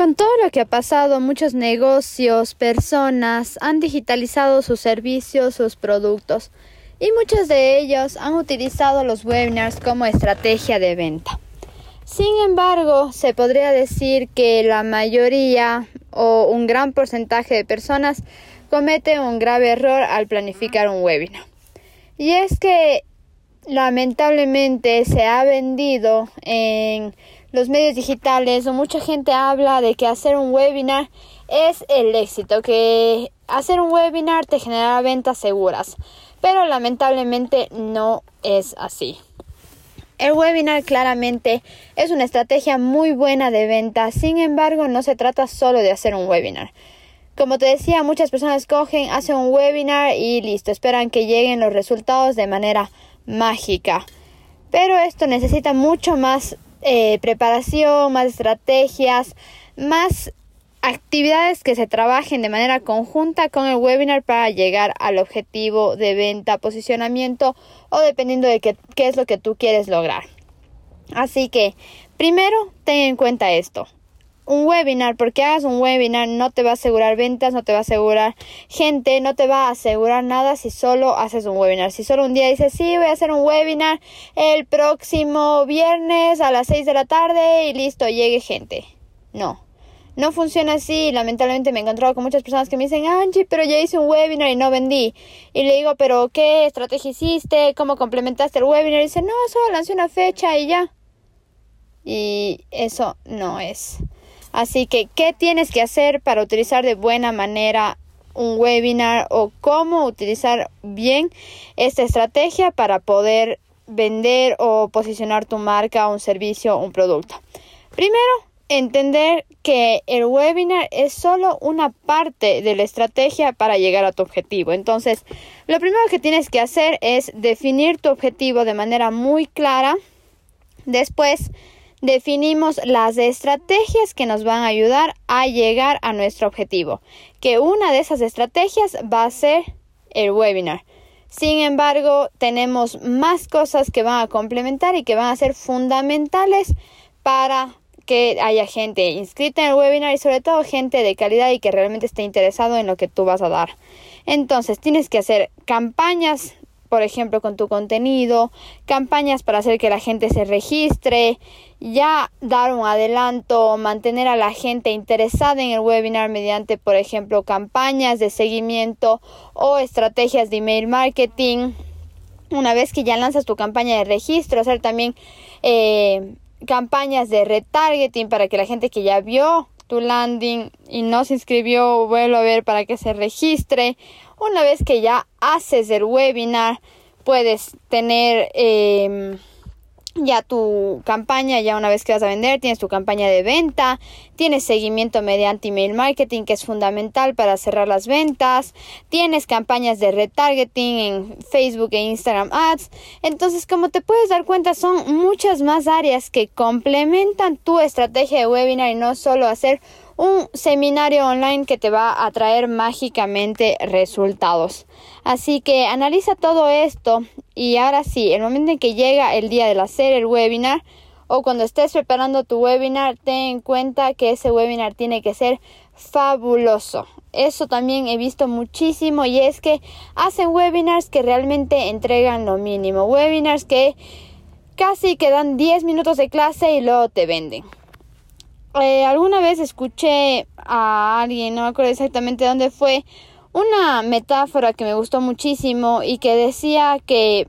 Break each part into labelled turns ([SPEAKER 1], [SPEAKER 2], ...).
[SPEAKER 1] Con todo lo que ha pasado, muchos negocios, personas han digitalizado sus servicios, sus productos y muchos de ellos han utilizado los webinars como estrategia de venta. Sin embargo, se podría decir que la mayoría o un gran porcentaje de personas comete un grave error al planificar un webinar. Y es que lamentablemente se ha vendido en los medios digitales o mucha gente habla de que hacer un webinar es el éxito, que hacer un webinar te genera ventas seguras, pero lamentablemente no es así. El webinar claramente es una estrategia muy buena de venta, sin embargo no se trata solo de hacer un webinar. Como te decía, muchas personas cogen, hacen un webinar y listo, esperan que lleguen los resultados de manera mágica. Pero esto necesita mucho más eh, preparación, más estrategias, más actividades que se trabajen de manera conjunta con el webinar para llegar al objetivo de venta, posicionamiento o dependiendo de qué, qué es lo que tú quieres lograr. Así que, primero, ten en cuenta esto un webinar, porque hagas un webinar no te va a asegurar ventas, no te va a asegurar gente, no te va a asegurar nada si solo haces un webinar. Si solo un día dices, sí, voy a hacer un webinar el próximo viernes a las 6 de la tarde y listo, llegue gente. No. No funciona así. Lamentablemente me he encontrado con muchas personas que me dicen, Angie, pero ya hice un webinar y no vendí. Y le digo, pero ¿qué estrategia hiciste? ¿Cómo complementaste el webinar? Y dice, no, solo lancé una fecha y ya. Y eso no es. Así que, ¿qué tienes que hacer para utilizar de buena manera un webinar o cómo utilizar bien esta estrategia para poder vender o posicionar tu marca, un servicio, un producto? Primero, entender que el webinar es solo una parte de la estrategia para llegar a tu objetivo. Entonces, lo primero que tienes que hacer es definir tu objetivo de manera muy clara. Después, definimos las estrategias que nos van a ayudar a llegar a nuestro objetivo, que una de esas estrategias va a ser el webinar. Sin embargo, tenemos más cosas que van a complementar y que van a ser fundamentales para que haya gente inscrita en el webinar y sobre todo gente de calidad y que realmente esté interesado en lo que tú vas a dar. Entonces, tienes que hacer campañas por ejemplo, con tu contenido, campañas para hacer que la gente se registre, ya dar un adelanto, mantener a la gente interesada en el webinar mediante, por ejemplo, campañas de seguimiento o estrategias de email marketing. Una vez que ya lanzas tu campaña de registro, hacer también eh, campañas de retargeting para que la gente que ya vio tu landing y no se inscribió vuelva a ver para que se registre una vez que ya haces el webinar, puedes tener em, ya tu campaña, ya una vez que vas a vender, tienes tu campaña de venta, tienes seguimiento mediante email marketing que es fundamental para cerrar las ventas, tienes campañas de retargeting en Facebook e Instagram Ads. Entonces, como te puedes dar cuenta, son muchas más áreas que complementan tu estrategia de webinar y no solo hacer un seminario online que te va a traer mágicamente resultados. Así que analiza todo esto y ahora sí, el momento en que llega el día de hacer el webinar o cuando estés preparando tu webinar, ten en cuenta que ese webinar tiene que ser fabuloso. Eso también he visto muchísimo y es que hacen webinars que realmente entregan lo mínimo. Webinars que casi quedan 10 minutos de clase y luego te venden. Eh, alguna vez escuché a alguien, no me acuerdo exactamente dónde fue, una metáfora que me gustó muchísimo y que decía que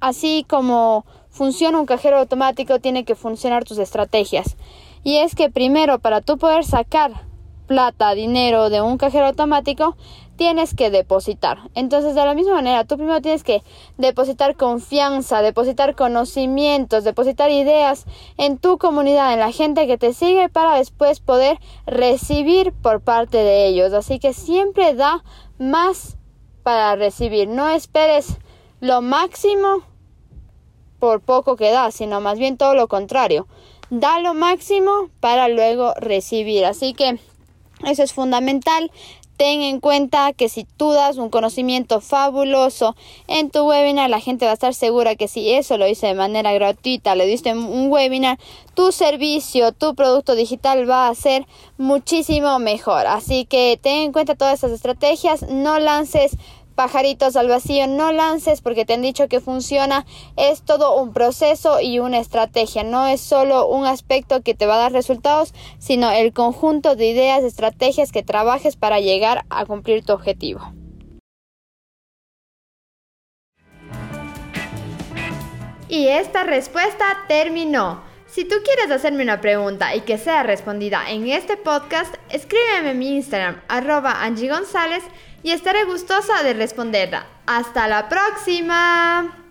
[SPEAKER 1] así como funciona un cajero automático, tiene que funcionar tus estrategias. Y es que primero, para tú poder sacar plata, dinero de un cajero automático, tienes que depositar. Entonces, de la misma manera, tú primero tienes que depositar confianza, depositar conocimientos, depositar ideas en tu comunidad, en la gente que te sigue, para después poder recibir por parte de ellos. Así que siempre da más para recibir. No esperes lo máximo por poco que da, sino más bien todo lo contrario. Da lo máximo para luego recibir. Así que eso es fundamental. Ten en cuenta que si tú das un conocimiento fabuloso en tu webinar, la gente va a estar segura que si eso lo hice de manera gratuita, le diste un webinar, tu servicio, tu producto digital va a ser muchísimo mejor. Así que ten en cuenta todas esas estrategias, no lances pajaritos al vacío, no lances porque te han dicho que funciona. Es todo un proceso y una estrategia. No es solo un aspecto que te va a dar resultados, sino el conjunto de ideas, estrategias que trabajes para llegar a cumplir tu objetivo. Y esta respuesta terminó. Si tú quieres hacerme una pregunta y que sea respondida en este podcast, escríbeme en mi Instagram, arroba Angie González, y estaré gustosa de responderla. ¡Hasta la próxima!